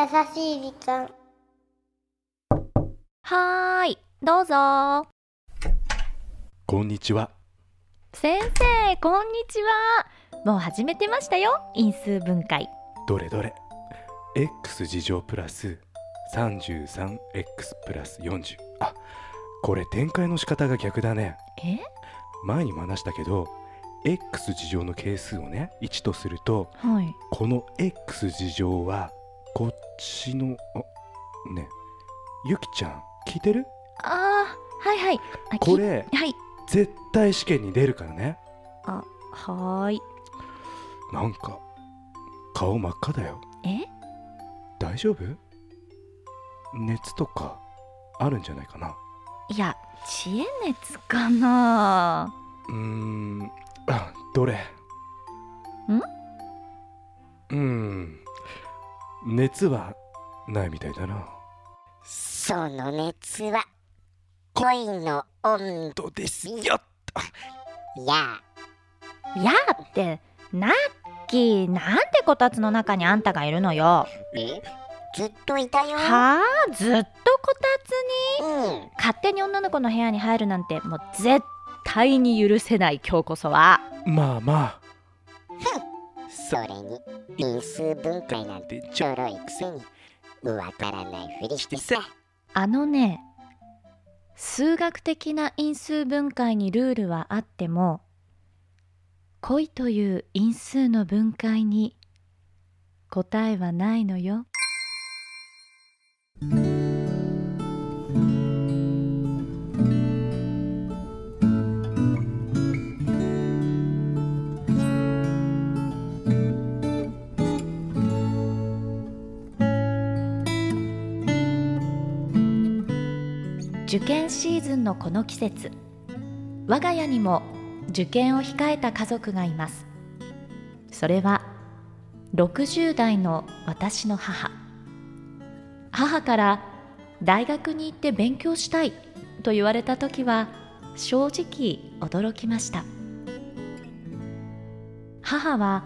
優しい時間。はーいどうぞ。こんにちは。先生こんにちは。もう始めてましたよ因数分解。どれどれ。X 事乗プラス 33x プラス40あこれ展開の仕方が逆だね。え？前にも話したけど x 事乗の係数をね1とするとはい。この x 事乗はこっちのあね。ゆきちゃん聞いてる？あーはいはい。あこれきはい。絶対試験に出るからね。あはーい。なんか顔真っ赤だよ。え？大丈夫？熱とかあるんじゃないかな。いや知恵熱かな。うーんあどれ。うーん熱はないみたいだな。その熱は恋の温度ですよややーってナッキーなんでこたつの中にあんたがいるのよ。え？ずっといたよ。はあずっとこたつに？うん。勝手に女の子の部屋に入るなんてもう絶対に許せない今日こそは。まあまあそれに因数分解なんてちょろいくせにわからないふりしてさ。あのね数学的な因数分解にルールはあっても恋という因数の分解に答えはないのよ。受験シーズンのこの季節我が家にも受験を控えた家族がいます。それは60代の私の母。母から大学に行って勉強したいと言われた時は正直驚きました。母は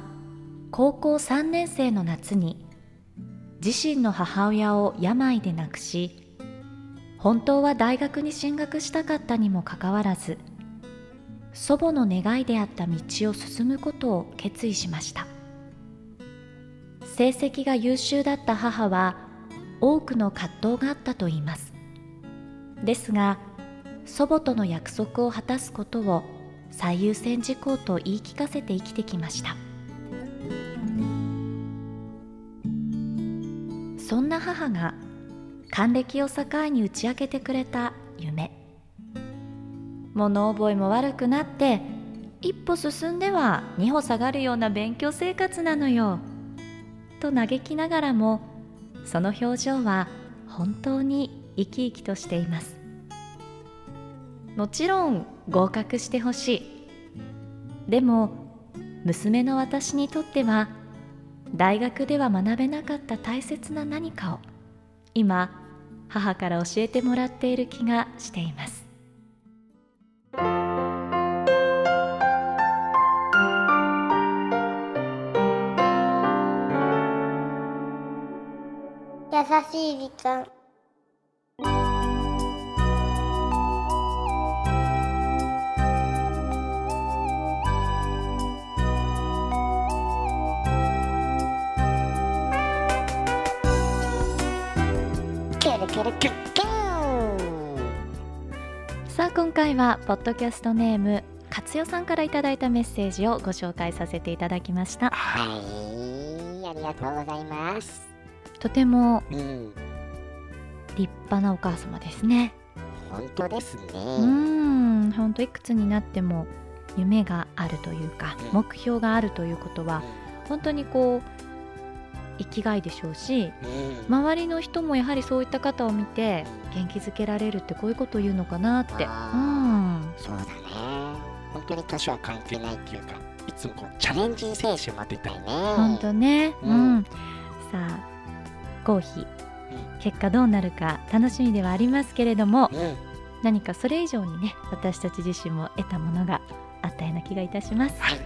高校3年生の夏に自身の母親を病で亡くし本当は大学に進学したかったにもかかわらず祖母の願いであった道を進むことを決意しました。成績が優秀だった母は多くの葛藤があったといいます。ですが祖母との約束を果たすことを最優先事項と言い聞かせて生きてきました。そんな母が還暦を境に打ち明けてくれた夢。物覚えも悪くなって一歩進んでは二歩下がるような勉強生活なのよ。と嘆きながらもその表情は本当に生き生きとしています。もちろん合格してほしい。でも娘の私にとっては大学では学べなかった大切な何かを今母から教えてもらっている気がしています。優しい時間。ルキュルキュルキュンさあ今回はポッドキャストネーム勝代さんからいただいたメッセージをご紹介させていただきました。はいありがとうございます。とてもうん。立派なお母様ですね。本当ですね。うーん本当いくつになっても夢があるというかうん。目標があるということは本当にこう生きがいでしょうしうん。周りの人もやはりそういった方を見て元気づけられるってこういうことを言うのかなって。うあん。そうだね。本当に年は関係ないっていうかいつもこうチャレンジ精神持ってたいね。本当ね。う、うん。んさあ合否。結果どうなるか楽しみではありますけれどもうん。何かそれ以上にね私たち自身も得たものがあったような気がいたします。はい。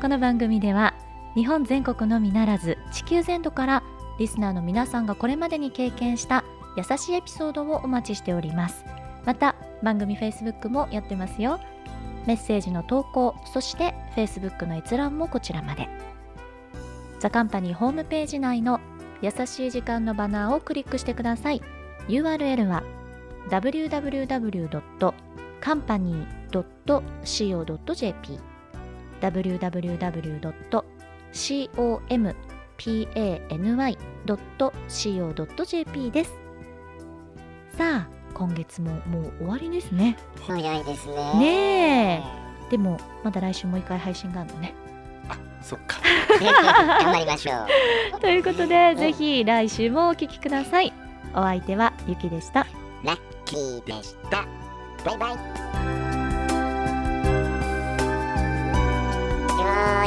この番組では日本全国のみならず地球全土からリスナーの皆さんがこれまでに経験した優しいエピソードをお待ちしております。また番組 Facebook もやってますよ。メッセージの投稿そして Facebook の閲覧もこちらまで。ザカンパニーホームページ内の優しい時間のバナーをクリックしてください。URL は www.company.co.jp www.company.co.jp です。さあ今月ももう終わりですね。早いですね。ねえ。でもまだ来週もう一回配信があるのね。あそっか。頑張りましょう。ということでぜひ来週もお聞きください。お相手はゆきでした。ラッキーでした。バイバイ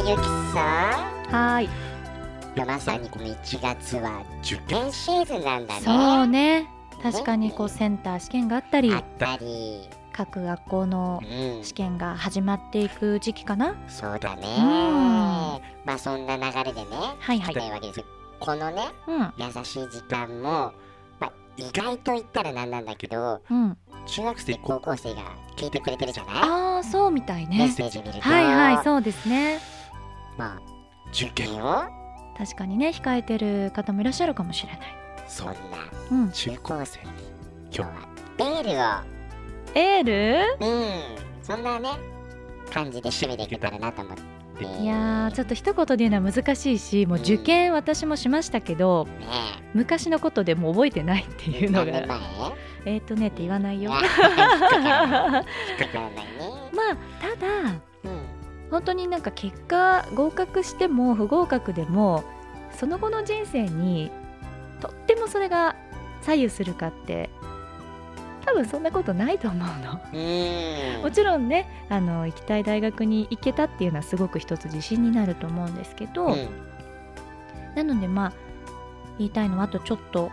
ゆきさはーいんまさにこの1月は受験シーズンなんだね。そうね。確かにこうセンター試験があったりあったり。各学校のうん。試験が始まっていく時期かな。そうだね。ん。まあそんな流れでねはいはい。このねうん。優しい時間も、まあ、意外と言ったらなんなんだけどうん。中学生高校生が聞いてくれてるじゃない？ああそうみたいメッねセージ見ると。はいはいそうですねまあ受験を確かにね控えてる方もいらっしゃるかもしれない。そんなうん。中高生に今日はエーエール？ルをうん。そんなね感じで締めていけたらなと思って。いやーちょっと一言で言うのは難しいしもう受験私もしましたけどね昔のことでもう覚えてないっていうのが。えっ、とねって言わないよ。あ まあただうん本当になんか結果合格しても不合格でもその後の人生にとってもそれが左右するかって多分そんなことないと思うの。うん。もちろんねあの行きたい大学に行けたっていうのはすごく一つ自信になると思うんですけど、うん。なのでまあ言いたいのはあとちょっと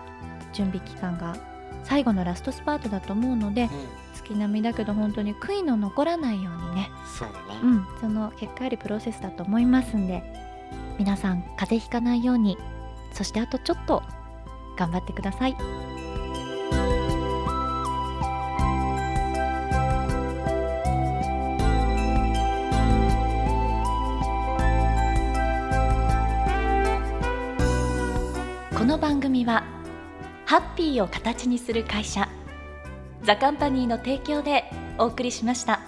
準備期間が最後のラストスパートだと思うのでうん月並みだけど本当に悔いの残らないようにね。そうだね。うん、その結果ありプロセスだと思いますんで皆さん風邪ひかないように。そしてあとちょっと頑張ってください。この番組はハッピーを形にする会社ザカンパニーの提供でお送りしました。